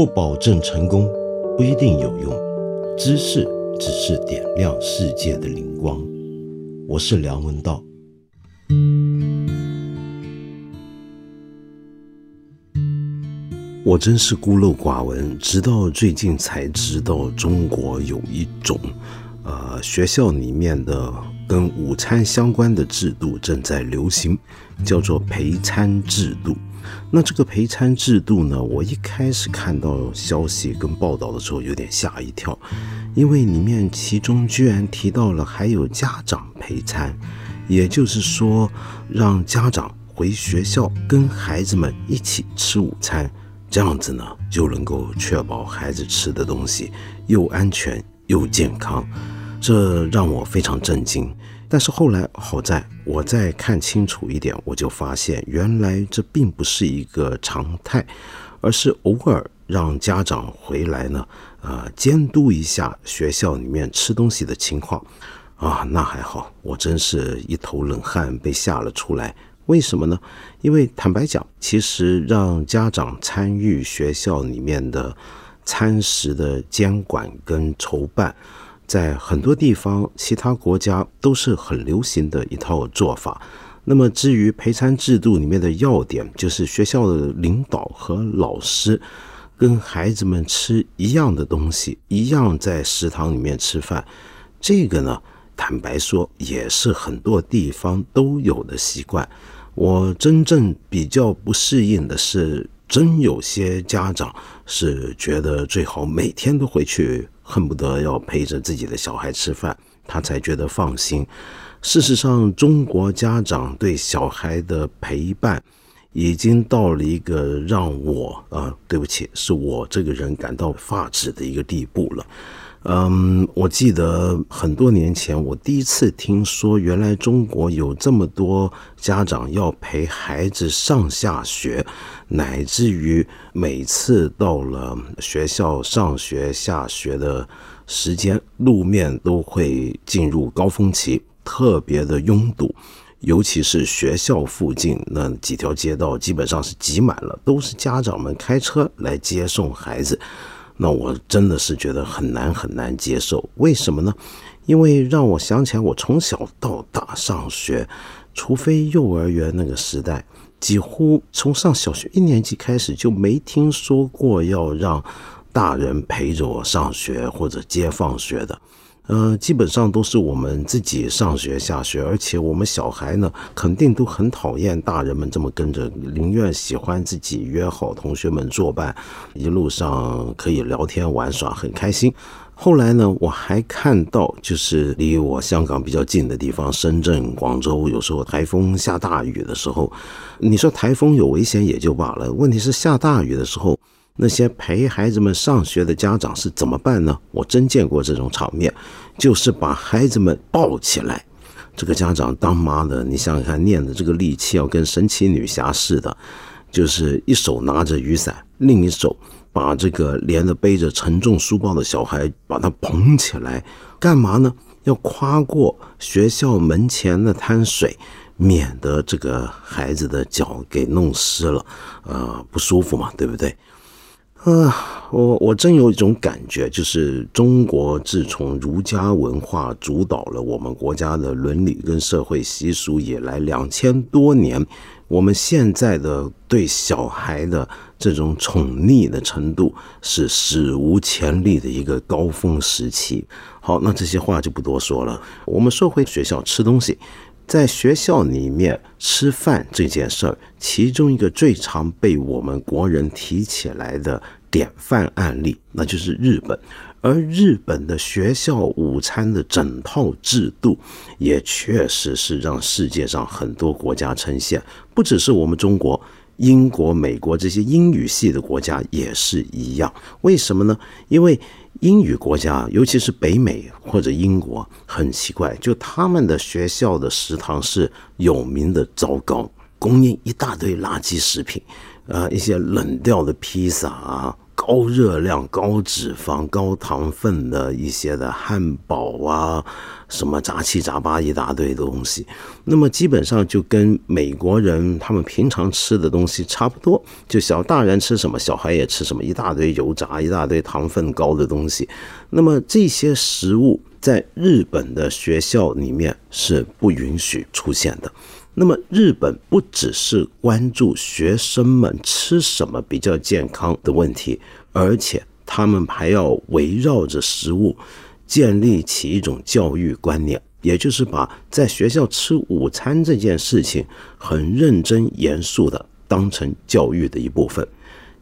不保证成功，不一定有用。知识只是点亮世界的灵光。我是梁文道。我真是孤陋寡闻，直到最近才知道，中国有一种，呃，学校里面的跟午餐相关的制度正在流行，叫做陪餐制度。那这个陪餐制度呢？我一开始看到消息跟报道的时候，有点吓一跳，因为里面其中居然提到了还有家长陪餐，也就是说，让家长回学校跟孩子们一起吃午餐，这样子呢就能够确保孩子吃的东西又安全又健康，这让我非常震惊。但是后来好在我再看清楚一点，我就发现原来这并不是一个常态，而是偶尔让家长回来呢，呃，监督一下学校里面吃东西的情况。啊，那还好，我真是一头冷汗被吓了出来。为什么呢？因为坦白讲，其实让家长参与学校里面的餐食的监管跟筹办。在很多地方，其他国家都是很流行的一套做法。那么，至于陪餐制度里面的要点，就是学校的领导和老师跟孩子们吃一样的东西，一样在食堂里面吃饭。这个呢，坦白说，也是很多地方都有的习惯。我真正比较不适应的是，真有些家长是觉得最好每天都回去。恨不得要陪着自己的小孩吃饭，他才觉得放心。事实上，中国家长对小孩的陪伴，已经到了一个让我啊，对不起，是我这个人感到发指的一个地步了。嗯，我记得很多年前，我第一次听说，原来中国有这么多家长要陪孩子上下学，乃至于每次到了学校上学下学的时间，路面都会进入高峰期，特别的拥堵，尤其是学校附近那几条街道，基本上是挤满了，都是家长们开车来接送孩子。那我真的是觉得很难很难接受，为什么呢？因为让我想起来，我从小到大上学，除非幼儿园那个时代，几乎从上小学一年级开始就没听说过要让大人陪着我上学或者接放学的。呃，基本上都是我们自己上学下学，而且我们小孩呢，肯定都很讨厌大人们这么跟着，宁愿喜欢自己约好同学们作伴，一路上可以聊天玩耍，很开心。后来呢，我还看到，就是离我香港比较近的地方，深圳、广州，有时候台风下大雨的时候，你说台风有危险也就罢了，问题是下大雨的时候。那些陪孩子们上学的家长是怎么办呢？我真见过这种场面，就是把孩子们抱起来。这个家长当妈的，你想想看，念的这个力气要跟神奇女侠似的，就是一手拿着雨伞，另一手把这个连着背着沉重书包的小孩把他捧起来，干嘛呢？要跨过学校门前的滩水，免得这个孩子的脚给弄湿了，呃，不舒服嘛，对不对？啊，我我真有一种感觉，就是中国自从儒家文化主导了我们国家的伦理跟社会习俗以来，两千多年，我们现在的对小孩的这种宠溺的程度是史无前例的一个高峰时期。好，那这些话就不多说了。我们说回学校吃东西。在学校里面吃饭这件事儿，其中一个最常被我们国人提起来的典范案例，那就是日本。而日本的学校午餐的整套制度，也确实是让世界上很多国家称羡，不只是我们中国。英国、美国这些英语系的国家也是一样，为什么呢？因为英语国家，尤其是北美或者英国，很奇怪，就他们的学校的食堂是有名的糟糕，供应一大堆垃圾食品，呃，一些冷掉的披萨啊，高热量、高脂肪、高糖分的一些的汉堡啊，什么杂七杂八一大堆的东西。那么基本上就跟美国人他们平常吃的东西差不多，就小大人吃什么，小孩也吃什么，一大堆油炸、一大堆糖分高的东西。那么这些食物在日本的学校里面是不允许出现的。那么日本不只是关注学生们吃什么比较健康的问题，而且他们还要围绕着食物建立起一种教育观念，也就是把在学校吃午餐这件事情很认真严肃的当成教育的一部分。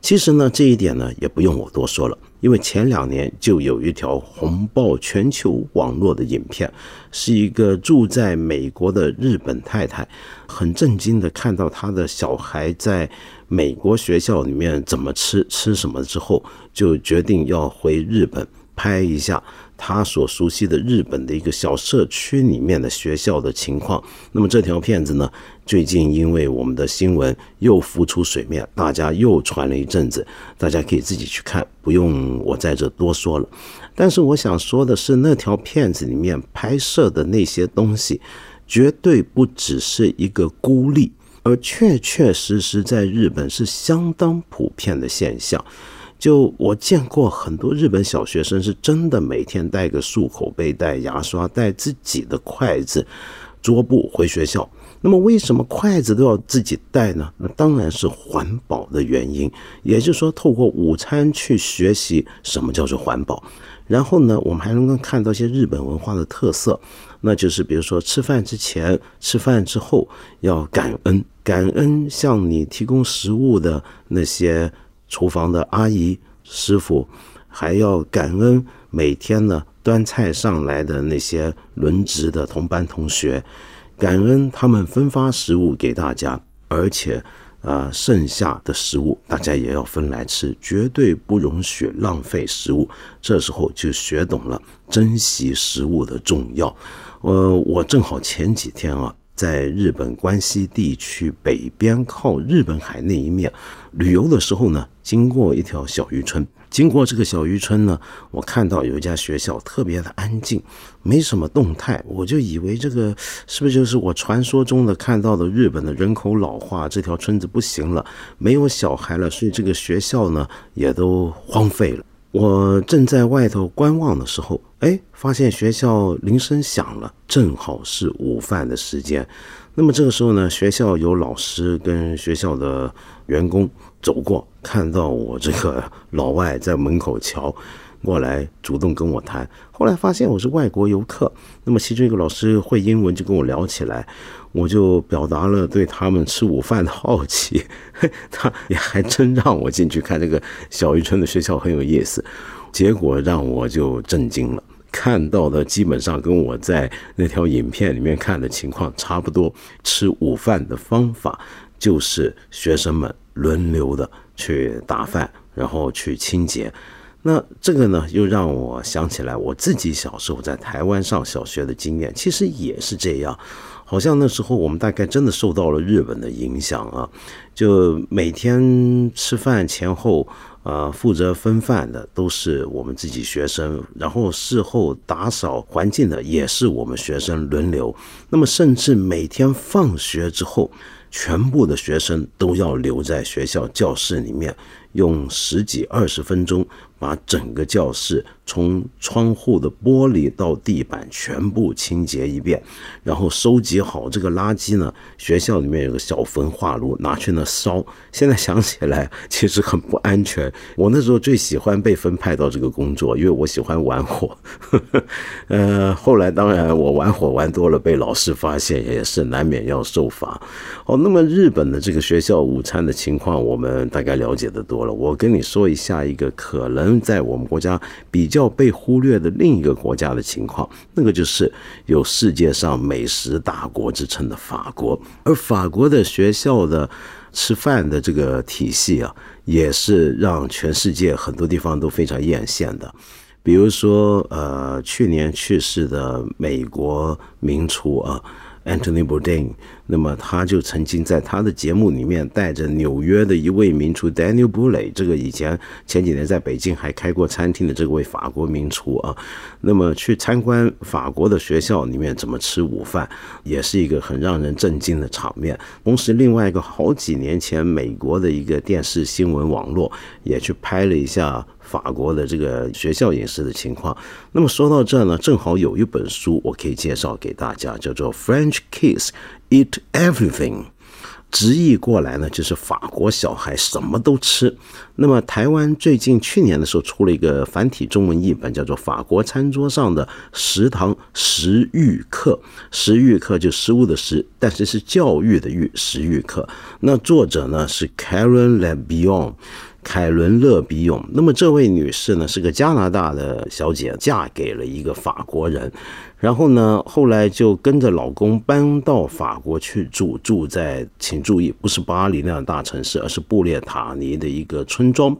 其实呢，这一点呢也不用我多说了，因为前两年就有一条红爆全球网络的影片，是一个住在美国的日本太太，很震惊的看到她的小孩在美国学校里面怎么吃吃什么之后，就决定要回日本拍一下。他所熟悉的日本的一个小社区里面的学校的情况，那么这条片子呢，最近因为我们的新闻又浮出水面，大家又传了一阵子，大家可以自己去看，不用我在这多说了。但是我想说的是，那条片子里面拍摄的那些东西，绝对不只是一个孤立，而确确实实在日本是相当普遍的现象。就我见过很多日本小学生是真的每天带个漱口杯、带牙刷、带自己的筷子、桌布回学校。那么为什么筷子都要自己带呢？那当然是环保的原因。也就是说，透过午餐去学习什么叫做环保。然后呢，我们还能够看到一些日本文化的特色，那就是比如说吃饭之前、吃饭之后要感恩，感恩向你提供食物的那些。厨房的阿姨、师傅，还要感恩每天呢端菜上来的那些轮值的同班同学，感恩他们分发食物给大家，而且，呃，剩下的食物大家也要分来吃，绝对不容许浪费食物。这时候就学懂了珍惜食物的重要。呃，我正好前几天啊。在日本关西地区北边靠日本海那一面旅游的时候呢，经过一条小渔村。经过这个小渔村呢，我看到有一家学校特别的安静，没什么动态。我就以为这个是不是就是我传说中的看到的日本的人口老化，这条村子不行了，没有小孩了，所以这个学校呢也都荒废了。我正在外头观望的时候，哎，发现学校铃声响了，正好是午饭的时间。那么这个时候呢，学校有老师跟学校的员工走过，看到我这个老外在门口瞧。过来主动跟我谈，后来发现我是外国游客，那么其中一个老师会英文，就跟我聊起来，我就表达了对他们吃午饭的好奇，他也还真让我进去看这个小渔村的学校很有意思，结果让我就震惊了，看到的基本上跟我在那条影片里面看的情况差不多，吃午饭的方法就是学生们轮流的去打饭，然后去清洁。那这个呢，又让我想起来我自己小时候在台湾上小学的经验，其实也是这样。好像那时候我们大概真的受到了日本的影响啊，就每天吃饭前后，呃，负责分饭的都是我们自己学生，然后事后打扫环境的也是我们学生轮流。那么，甚至每天放学之后，全部的学生都要留在学校教室里面。用十几二十分钟把整个教室从窗户的玻璃到地板全部清洁一遍，然后收集好这个垃圾呢。学校里面有个小焚化炉，拿去那烧。现在想起来其实很不安全。我那时候最喜欢被分派到这个工作，因为我喜欢玩火。呃，后来当然我玩火玩多了，被老师发现也是难免要受罚。哦，那么日本的这个学校午餐的情况，我们大概了解的多了。我跟你说一下一个可能在我们国家比较要被忽略的另一个国家的情况，那个就是有世界上美食大国之称的法国，而法国的学校的吃饭的这个体系啊，也是让全世界很多地方都非常艳羡的。比如说，呃，去年去世的美国名厨啊，Anthony Bourdain，那么他就曾经在他的节目里面带着纽约的一位名厨 Daniel b u l l e 这个以前前几年在北京还开过餐厅的这位法国名厨啊，那么去参观法国的学校里面怎么吃午饭，也是一个很让人震惊的场面。同时，另外一个好几年前美国的一个电视新闻网络也去拍了一下。法国的这个学校饮食的情况。那么说到这呢，正好有一本书我可以介绍给大家，叫做《French Kids Eat Everything》，直译过来呢就是法国小孩什么都吃。那么台湾最近去年的时候出了一个繁体中文译本，叫做《法国餐桌上的食堂食欲课》，食欲课就食物的食，但是是教育的育，食欲课。那作者呢是 Karen Le Bion。凯伦·勒比永，那么这位女士呢是个加拿大的小姐，嫁给了一个法国人，然后呢后来就跟着老公搬到法国去住，住在请注意不是巴黎那样大城市，而是布列塔尼的一个村庄。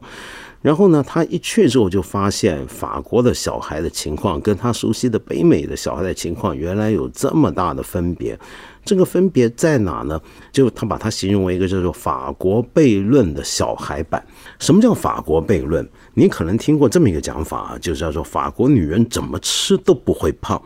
然后呢，她一去之后就发现法国的小孩的情况跟她熟悉的北美的小孩的情况原来有这么大的分别。这个分别在哪呢？就他把它形容为一个叫做“法国悖论”的小孩版。什么叫法国悖论？你可能听过这么一个讲法，就是叫做法国女人怎么吃都不会胖。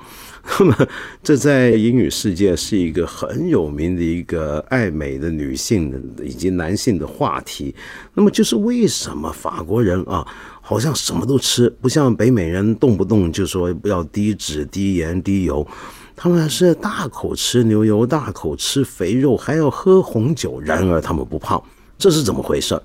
那么这在英语世界是一个很有名的一个爱美的女性以及男性的话题。那么就是为什么法国人啊，好像什么都吃，不像北美人动不动就说要低脂、低盐、低油。他们是大口吃牛油，大口吃肥肉，还要喝红酒。然而他们不胖，这是怎么回事？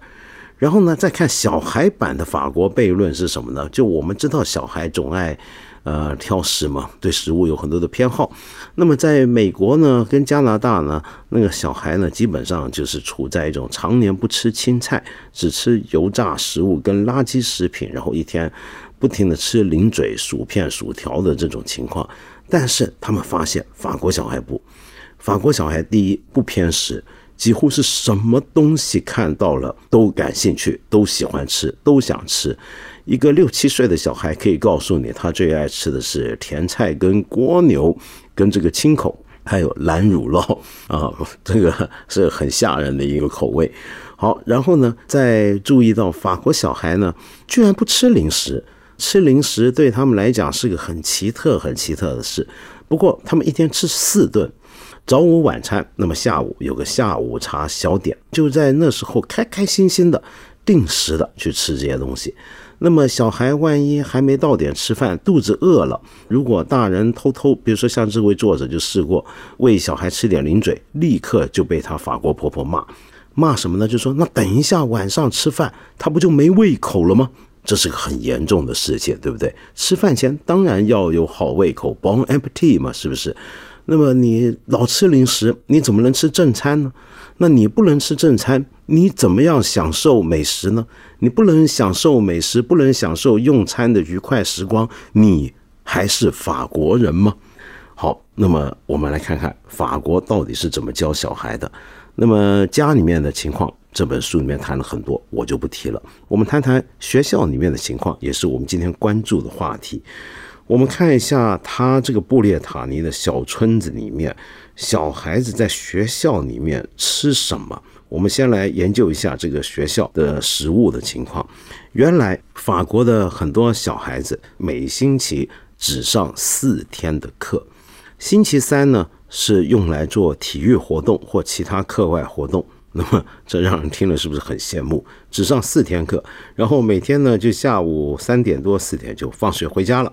然后呢，再看小孩版的法国悖论是什么呢？就我们知道小孩总爱呃挑食嘛，对食物有很多的偏好。那么在美国呢，跟加拿大呢，那个小孩呢，基本上就是处在一种常年不吃青菜，只吃油炸食物跟垃圾食品，然后一天不停的吃零嘴、薯片、薯条的这种情况。但是他们发现法国小孩不，法国小孩第一不偏食，几乎是什么东西看到了都感兴趣，都喜欢吃，都想吃。一个六七岁的小孩可以告诉你，他最爱吃的是甜菜跟蜗牛，跟这个青口，还有蓝乳酪啊，这个是很吓人的一个口味。好，然后呢，再注意到法国小孩呢，居然不吃零食。吃零食对他们来讲是个很奇特、很奇特的事。不过他们一天吃四顿，早午晚餐，那么下午有个下午茶小点，就在那时候开开心心的、定时的去吃这些东西。那么小孩万一还没到点吃饭，肚子饿了，如果大人偷偷，比如说像这位作者就试过喂小孩吃点零嘴，立刻就被他法国婆婆骂，骂什么呢？就说那等一下晚上吃饭，他不就没胃口了吗？这是个很严重的事情，对不对？吃饭前当然要有好胃口，bon appetit 嘛，是不是？那么你老吃零食，你怎么能吃正餐呢？那你不能吃正餐，你怎么样享受美食呢？你不能享受美食，不能享受用餐的愉快时光，你还是法国人吗？好，那么我们来看看法国到底是怎么教小孩的。那么家里面的情况。这本书里面谈了很多，我就不提了。我们谈谈学校里面的情况，也是我们今天关注的话题。我们看一下他这个布列塔尼的小村子里面，小孩子在学校里面吃什么？我们先来研究一下这个学校的食物的情况。原来法国的很多小孩子每星期只上四天的课，星期三呢是用来做体育活动或其他课外活动。那么这让人听了是不是很羡慕？只上四天课，然后每天呢就下午三点多四点就放学回家了。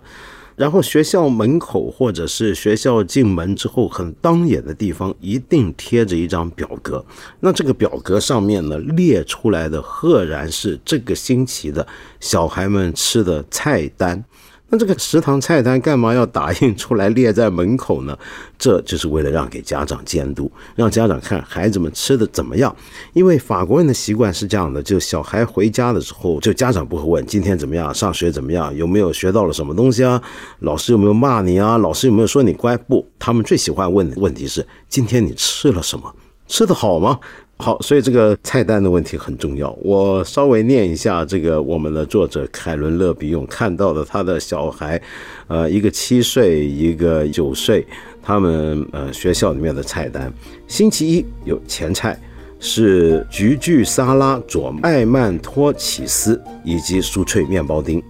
然后学校门口或者是学校进门之后很当眼的地方，一定贴着一张表格。那这个表格上面呢列出来的，赫然是这个星期的小孩们吃的菜单。那这个食堂菜单干嘛要打印出来列在门口呢？这就是为了让给家长监督，让家长看孩子们吃的怎么样。因为法国人的习惯是这样的：就小孩回家的时候，就家长不会问今天怎么样，上学怎么样，有没有学到了什么东西啊，老师有没有骂你啊，老师有没有说你乖？不，他们最喜欢问的问题是今天你吃了什么，吃的好吗？好，所以这个菜单的问题很重要。我稍微念一下这个我们的作者凯伦·勒比永看到的他的小孩，呃，一个七岁，一个九岁，他们呃学校里面的菜单。星期一有前菜是菊苣沙拉佐艾曼托起司以及酥脆面包丁，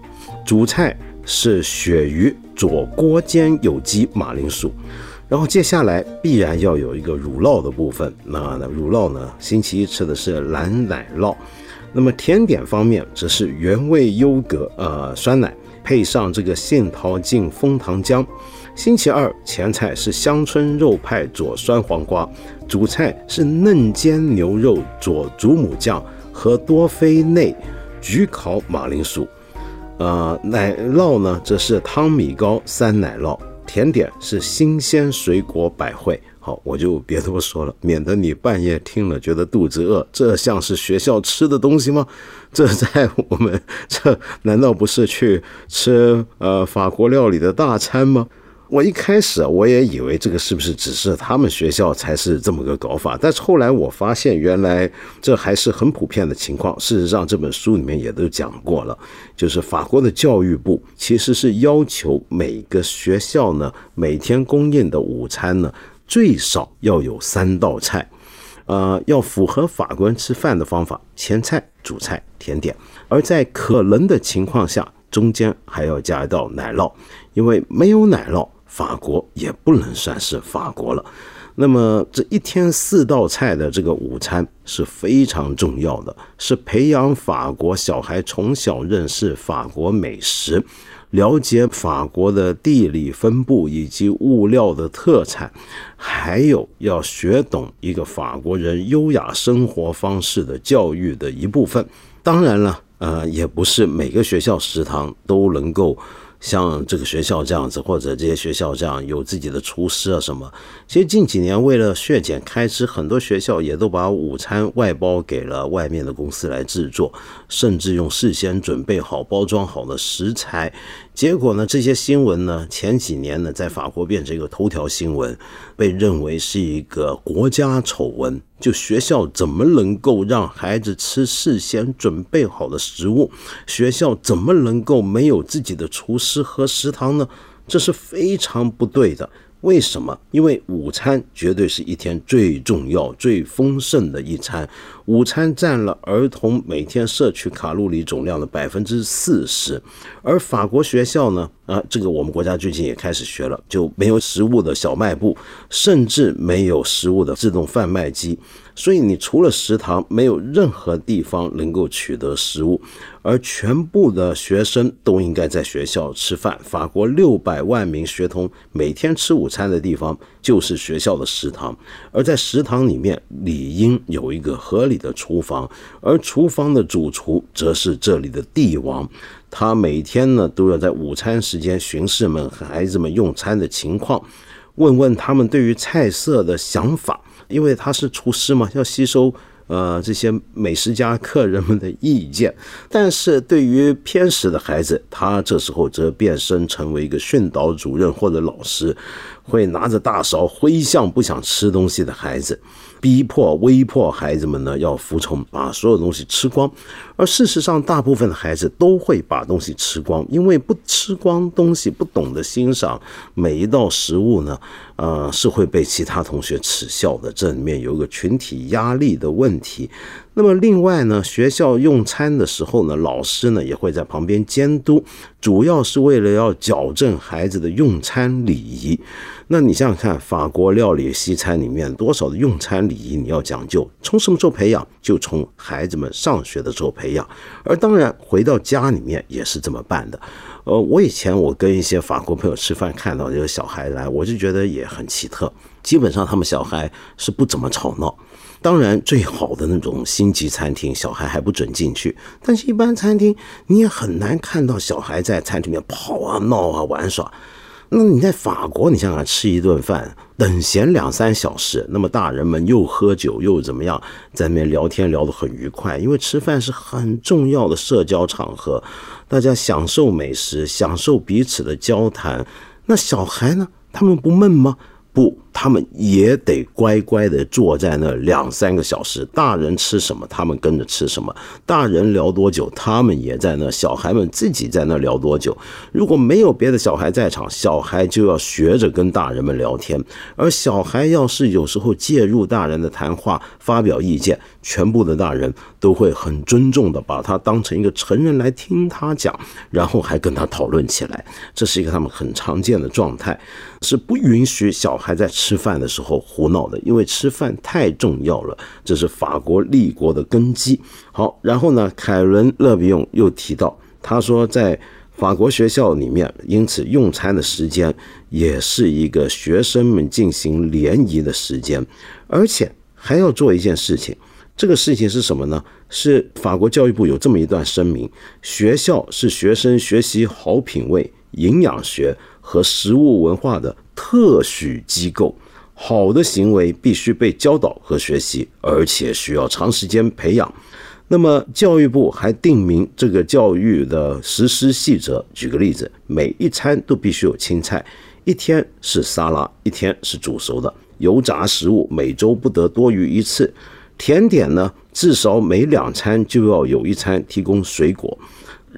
主菜是鳕鱼佐锅煎有机马铃薯。然后接下来必然要有一个乳酪的部分，那乳酪呢？星期一吃的是蓝奶酪。那么甜点方面则是原味优格，呃，酸奶配上这个杏桃净枫糖浆。星期二前菜是乡村肉派佐酸黄瓜，主菜是嫩煎牛肉佐祖母酱和多菲内焗烤马铃薯。呃，奶酪呢则是汤米糕三奶酪。甜点是新鲜水果百汇，好，我就别多说了，免得你半夜听了觉得肚子饿。这像是学校吃的东西吗？这在我们这难道不是去吃呃法国料理的大餐吗？我一开始我也以为这个是不是只是他们学校才是这么个搞法，但是后来我发现原来这还是很普遍的情况。事实上，这本书里面也都讲过了，就是法国的教育部其实是要求每个学校呢每天供应的午餐呢最少要有三道菜，呃，要符合法国人吃饭的方法：前菜、主菜、甜点。而在可能的情况下，中间还要加一道奶酪，因为没有奶酪。法国也不能算是法国了。那么这一天四道菜的这个午餐是非常重要的，是培养法国小孩从小认识法国美食，了解法国的地理分布以及物料的特产，还有要学懂一个法国人优雅生活方式的教育的一部分。当然了，呃，也不是每个学校食堂都能够。像这个学校这样子，或者这些学校这样有自己的厨师啊什么，其实近几年为了削减开支，很多学校也都把午餐外包给了外面的公司来制作，甚至用事先准备好、包装好的食材。结果呢？这些新闻呢？前几年呢，在法国变成一个头条新闻，被认为是一个国家丑闻。就学校怎么能够让孩子吃事先准备好的食物？学校怎么能够没有自己的厨师和食堂呢？这是非常不对的。为什么？因为午餐绝对是一天最重要、最丰盛的一餐。午餐占了儿童每天摄取卡路里总量的百分之四十，而法国学校呢？啊，这个我们国家最近也开始学了，就没有食物的小卖部，甚至没有食物的自动贩卖机。所以你除了食堂，没有任何地方能够取得食物，而全部的学生都应该在学校吃饭。法国六百万名学童每天吃午餐的地方就是学校的食堂，而在食堂里面理应有一个合理的厨房，而厨房的主厨则是这里的帝王，他每天呢都要在午餐时间巡视们孩子们用餐的情况，问问他们对于菜色的想法。因为他是厨师嘛，要吸收呃这些美食家客人们的意见。但是对于偏食的孩子，他这时候则变身成为一个训导主任或者老师，会拿着大勺挥向不想吃东西的孩子。逼迫、威迫孩子们呢要服从，把所有东西吃光。而事实上，大部分的孩子都会把东西吃光，因为不吃光东西，不懂得欣赏每一道食物呢，呃，是会被其他同学耻笑的。这里面有一个群体压力的问题。那么另外呢，学校用餐的时候呢，老师呢也会在旁边监督，主要是为了要矫正孩子的用餐礼仪。那你想想看，法国料理西餐里面多少的用餐礼仪你要讲究？从什么时候培养？就从孩子们上学的时候培养。而当然回到家里面也是这么办的。呃，我以前我跟一些法国朋友吃饭，看到这个小孩来，我就觉得也很奇特。基本上他们小孩是不怎么吵闹。当然，最好的那种星级餐厅，小孩还不准进去。但是，一般餐厅你也很难看到小孩在餐厅里面跑啊、闹啊、玩耍。那你在法国，你想想吃一顿饭，等闲两三小时，那么大人们又喝酒又怎么样，在那边聊天聊得很愉快。因为吃饭是很重要的社交场合，大家享受美食，享受彼此的交谈。那小孩呢？他们不闷吗？不。他们也得乖乖的坐在那两三个小时，大人吃什么，他们跟着吃什么；大人聊多久，他们也在那；小孩们自己在那聊多久。如果没有别的小孩在场，小孩就要学着跟大人们聊天。而小孩要是有时候介入大人的谈话，发表意见，全部的大人都会很尊重的把他当成一个成人来听他讲，然后还跟他讨论起来。这是一个他们很常见的状态。是不允许小孩在吃吃饭的时候胡闹的，因为吃饭太重要了，这是法国立国的根基。好，然后呢，凯伦·勒比用又提到，他说在法国学校里面，因此用餐的时间也是一个学生们进行联谊的时间，而且还要做一件事情。这个事情是什么呢？是法国教育部有这么一段声明：学校是学生学习好品味、营养学。和食物文化的特许机构，好的行为必须被教导和学习，而且需要长时间培养。那么，教育部还定明这个教育的实施细则。举个例子，每一餐都必须有青菜，一天是沙拉，一天是煮熟的油炸食物，每周不得多于一次。甜点呢，至少每两餐就要有一餐提供水果。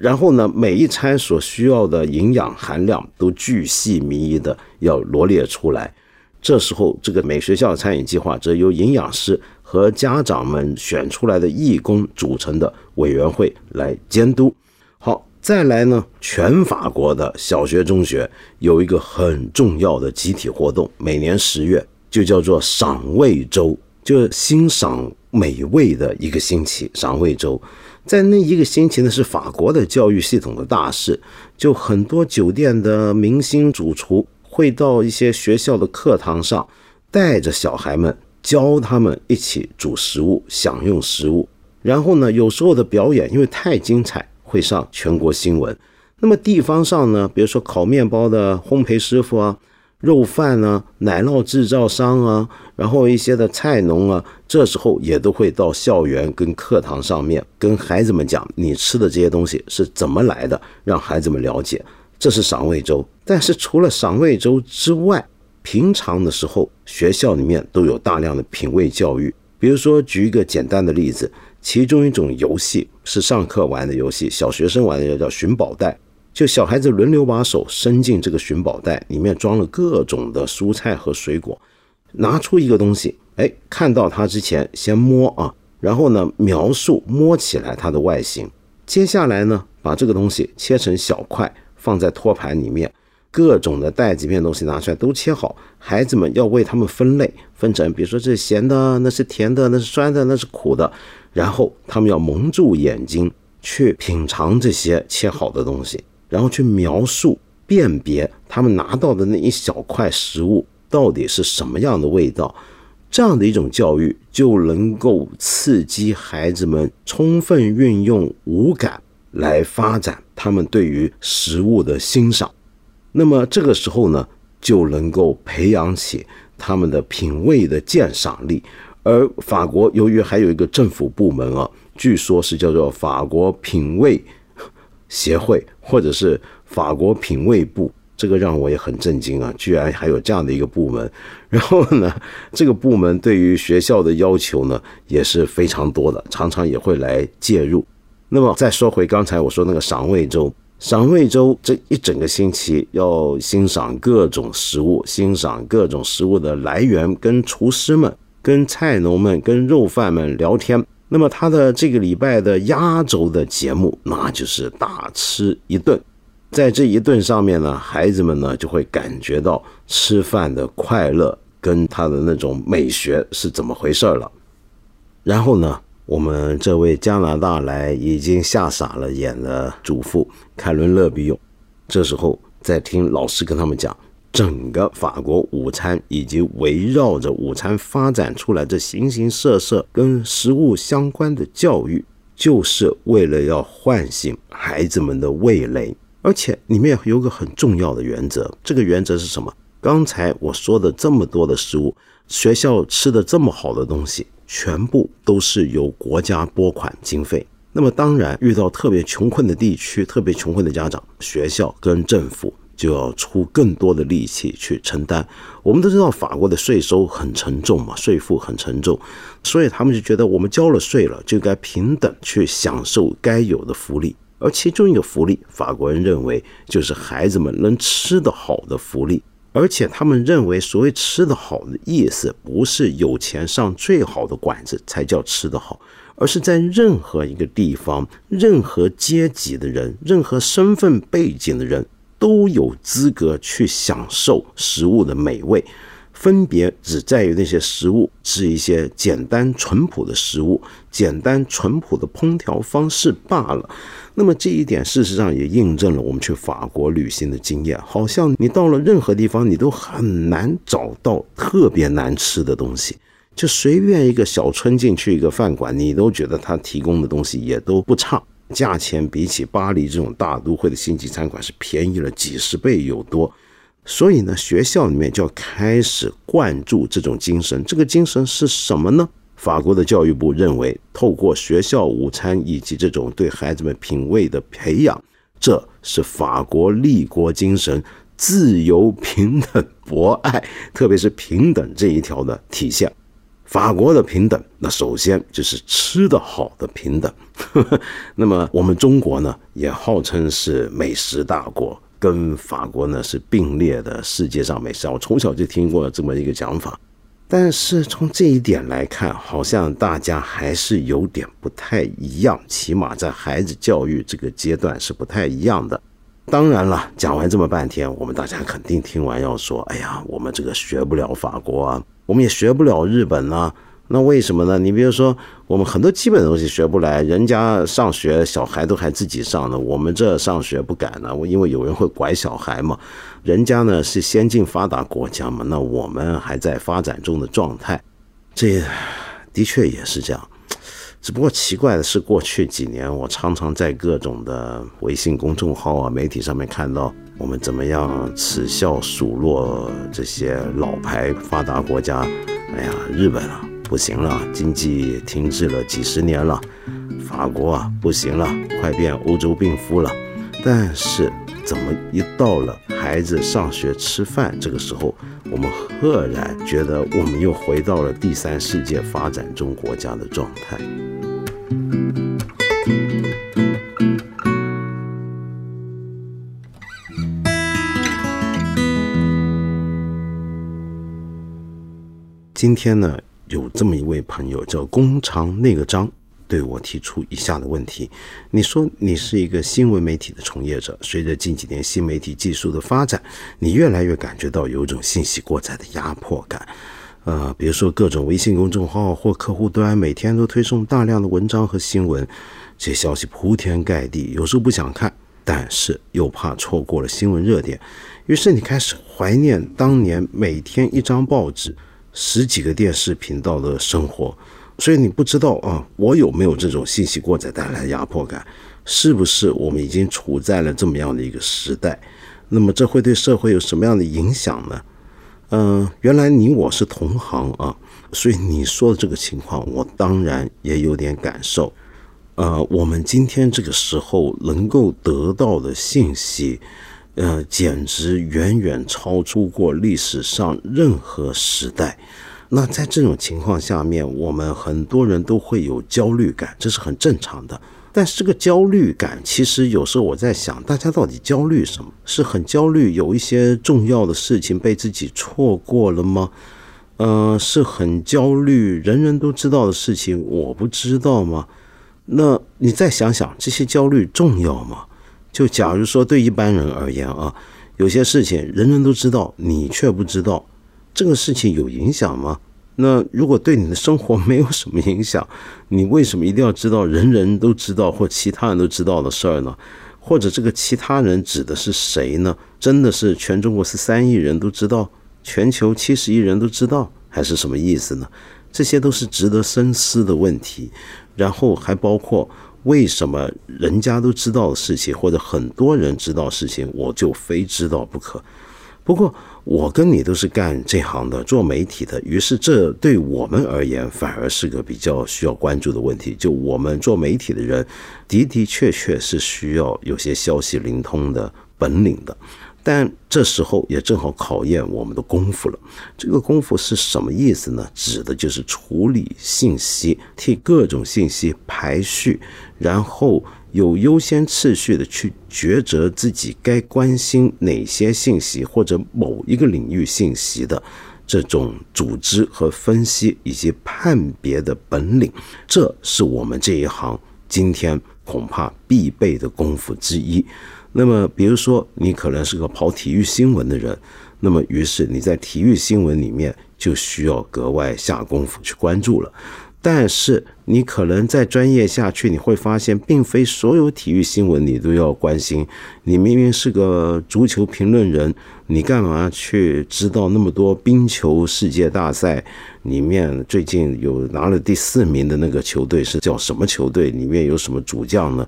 然后呢，每一餐所需要的营养含量都巨细靡遗的要罗列出来。这时候，这个每学校餐饮计划则由营养师和家长们选出来的义工组成的委员会来监督。好，再来呢，全法国的小学、中学有一个很重要的集体活动，每年十月就叫做赏味周，就是欣赏美味的一个星期，赏味周。在那一个星期呢，是法国的教育系统的大事，就很多酒店的明星主厨会到一些学校的课堂上，带着小孩们教他们一起煮食物、享用食物。然后呢，有时候的表演因为太精彩，会上全国新闻。那么地方上呢，比如说烤面包的烘焙师傅啊。肉贩啊，奶酪制造商啊，然后一些的菜农啊，这时候也都会到校园跟课堂上面跟孩子们讲，你吃的这些东西是怎么来的，让孩子们了解。这是赏味周。但是除了赏味周之外，平常的时候学校里面都有大量的品味教育。比如说，举一个简单的例子，其中一种游戏是上课玩的游戏，小学生玩的叫寻宝袋。就小孩子轮流把手伸进这个寻宝袋，里面装了各种的蔬菜和水果，拿出一个东西，哎，看到它之前先摸啊，然后呢描述摸起来它的外形，接下来呢把这个东西切成小块，放在托盘里面，各种的袋子里面东西拿出来都切好，孩子们要为他们分类，分成比如说这是咸的，那是甜的，那是酸的，那是苦的，然后他们要蒙住眼睛去品尝这些切好的东西。然后去描述、辨别他们拿到的那一小块食物到底是什么样的味道，这样的一种教育就能够刺激孩子们充分运用五感来发展他们对于食物的欣赏。那么这个时候呢，就能够培养起他们的品味的鉴赏力。而法国由于还有一个政府部门啊，据说是叫做法国品味。协会或者是法国品味部，这个让我也很震惊啊！居然还有这样的一个部门。然后呢，这个部门对于学校的要求呢也是非常多的，常常也会来介入。那么再说回刚才我说那个赏味周，赏味周这一整个星期要欣赏各种食物，欣赏各种食物的来源，跟厨师们、跟菜农们、跟肉贩们聊天。那么他的这个礼拜的压轴的节目，那就是大吃一顿。在这一顿上面呢，孩子们呢就会感觉到吃饭的快乐跟他的那种美学是怎么回事了。然后呢，我们这位加拿大来已经吓傻了眼的主妇凯伦·勒比永，这时候在听老师跟他们讲。整个法国午餐以及围绕着午餐发展出来这形形色色跟食物相关的教育，就是为了要唤醒孩子们的味蕾。而且里面有个很重要的原则，这个原则是什么？刚才我说的这么多的食物，学校吃的这么好的东西，全部都是由国家拨款经费。那么当然，遇到特别穷困的地区、特别穷困的家长，学校跟政府。就要出更多的力气去承担。我们都知道法国的税收很沉重嘛，税负很沉重，所以他们就觉得我们交了税了，就该平等去享受该有的福利。而其中一个福利，法国人认为就是孩子们能吃得好的福利。而且他们认为，所谓吃得好的意思，不是有钱上最好的馆子才叫吃得好。而是在任何一个地方、任何阶级的人、任何身份背景的人都有资格去享受食物的美味，分别只在于那些食物是一些简单淳朴的食物、简单淳朴的烹调方式罢了。那么这一点事实上也印证了我们去法国旅行的经验，好像你到了任何地方，你都很难找到特别难吃的东西。就随便一个小村进去一个饭馆，你都觉得他提供的东西也都不差，价钱比起巴黎这种大都会的星级餐馆是便宜了几十倍有多。所以呢，学校里面就要开始灌注这种精神。这个精神是什么呢？法国的教育部认为，透过学校午餐以及这种对孩子们品味的培养，这是法国立国精神、自由、平等、博爱，特别是平等这一条的体现。法国的平等，那首先就是吃的好的平等。那么我们中国呢，也号称是美食大国，跟法国呢是并列的世界上美食。我从小就听过这么一个讲法，但是从这一点来看，好像大家还是有点不太一样，起码在孩子教育这个阶段是不太一样的。当然了，讲完这么半天，我们大家肯定听完要说：“哎呀，我们这个学不了法国啊。”我们也学不了日本呢，那为什么呢？你比如说，我们很多基本的东西学不来，人家上学小孩都还自己上呢，我们这上学不敢呢，因为有人会拐小孩嘛。人家呢是先进发达国家嘛，那我们还在发展中的状态，这的确也是这样。只不过奇怪的是，过去几年我常常在各种的微信公众号啊、媒体上面看到。我们怎么样耻笑数落这些老牌发达国家？哎呀，日本啊，不行了，经济停滞了几十年了；法国啊，不行了，快变欧洲病夫了。但是，怎么一到了孩子上学吃饭这个时候，我们赫然觉得我们又回到了第三世界发展中国家的状态？今天呢，有这么一位朋友叫工长那个张，对我提出以下的问题：你说你是一个新闻媒体的从业者，随着近几年新媒体技术的发展，你越来越感觉到有一种信息过载的压迫感。呃，比如说各种微信公众号或客户端每天都推送大量的文章和新闻，这些消息铺天盖地，有时候不想看，但是又怕错过了新闻热点，于是你开始怀念当年每天一张报纸。十几个电视频道的生活，所以你不知道啊，我有没有这种信息过载带来的压迫感？是不是我们已经处在了这么样的一个时代？那么这会对社会有什么样的影响呢？嗯，原来你我是同行啊，所以你说的这个情况，我当然也有点感受。呃，我们今天这个时候能够得到的信息。呃，简直远远超出过历史上任何时代。那在这种情况下面，我们很多人都会有焦虑感，这是很正常的。但是这个焦虑感，其实有时候我在想，大家到底焦虑什么？是很焦虑有一些重要的事情被自己错过了吗？呃，是很焦虑人人都知道的事情我不知道吗？那你再想想，这些焦虑重要吗？就假如说对一般人而言啊，有些事情人人都知道，你却不知道，这个事情有影响吗？那如果对你的生活没有什么影响，你为什么一定要知道人人都知道或其他人都知道的事儿呢？或者这个其他人指的是谁呢？真的是全中国十三亿人都知道，全球七十亿人都知道，还是什么意思呢？这些都是值得深思的问题。然后还包括。为什么人家都知道的事情，或者很多人知道事情，我就非知道不可？不过我跟你都是干这行的，做媒体的，于是这对我们而言反而是个比较需要关注的问题。就我们做媒体的人，的的确确是需要有些消息灵通的本领的。但这时候也正好考验我们的功夫了。这个功夫是什么意思呢？指的就是处理信息，替各种信息排序，然后有优先次序的去抉择自己该关心哪些信息，或者某一个领域信息的这种组织和分析以及判别的本领，这是我们这一行今天恐怕必备的功夫之一。那么，比如说，你可能是个跑体育新闻的人，那么于是你在体育新闻里面就需要格外下功夫去关注了。但是你可能在专业下去，你会发现，并非所有体育新闻你都要关心。你明明是个足球评论人，你干嘛去知道那么多冰球世界大赛里面最近有拿了第四名的那个球队是叫什么球队？里面有什么主将呢？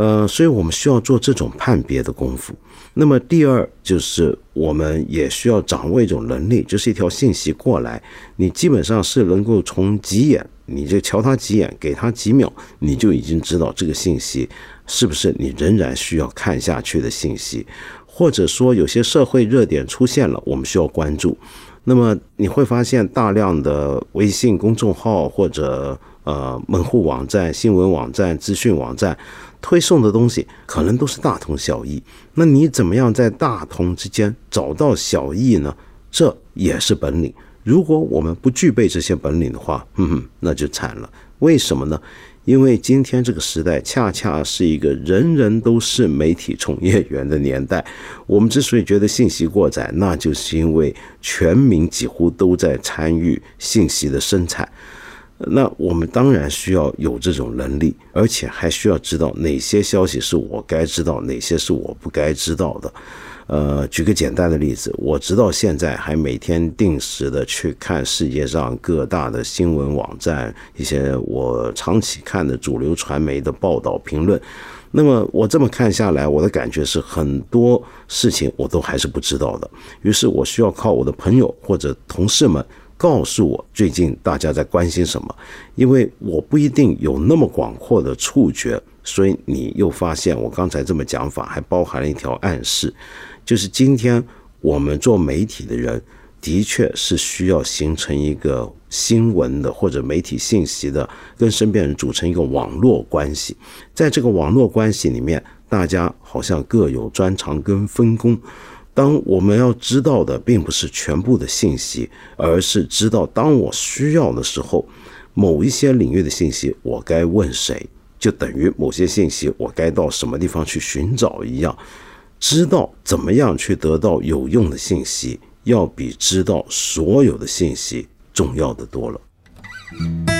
呃，所以我们需要做这种判别的功夫。那么第二就是，我们也需要掌握一种能力，就是一条信息过来，你基本上是能够从几眼，你就瞧他几眼，给他几秒，你就已经知道这个信息是不是你仍然需要看下去的信息，或者说有些社会热点出现了，我们需要关注。那么你会发现，大量的微信公众号或者呃门户网站、新闻网站、资讯网站。推送的东西可能都是大同小异，那你怎么样在大同之间找到小异呢？这也是本领。如果我们不具备这些本领的话，哼嗯，那就惨了。为什么呢？因为今天这个时代恰恰是一个人人都是媒体从业员的年代。我们之所以觉得信息过载，那就是因为全民几乎都在参与信息的生产。那我们当然需要有这种能力，而且还需要知道哪些消息是我该知道，哪些是我不该知道的。呃，举个简单的例子，我直到现在还每天定时的去看世界上各大的新闻网站，一些我长期看的主流传媒的报道评论。那么我这么看下来，我的感觉是很多事情我都还是不知道的。于是我需要靠我的朋友或者同事们。告诉我最近大家在关心什么，因为我不一定有那么广阔的触觉，所以你又发现我刚才这么讲法还包含了一条暗示，就是今天我们做媒体的人的确是需要形成一个新闻的或者媒体信息的，跟身边人组成一个网络关系，在这个网络关系里面，大家好像各有专长跟分工。当我们要知道的并不是全部的信息，而是知道当我需要的时候，某一些领域的信息我该问谁，就等于某些信息我该到什么地方去寻找一样。知道怎么样去得到有用的信息，要比知道所有的信息重要的多了。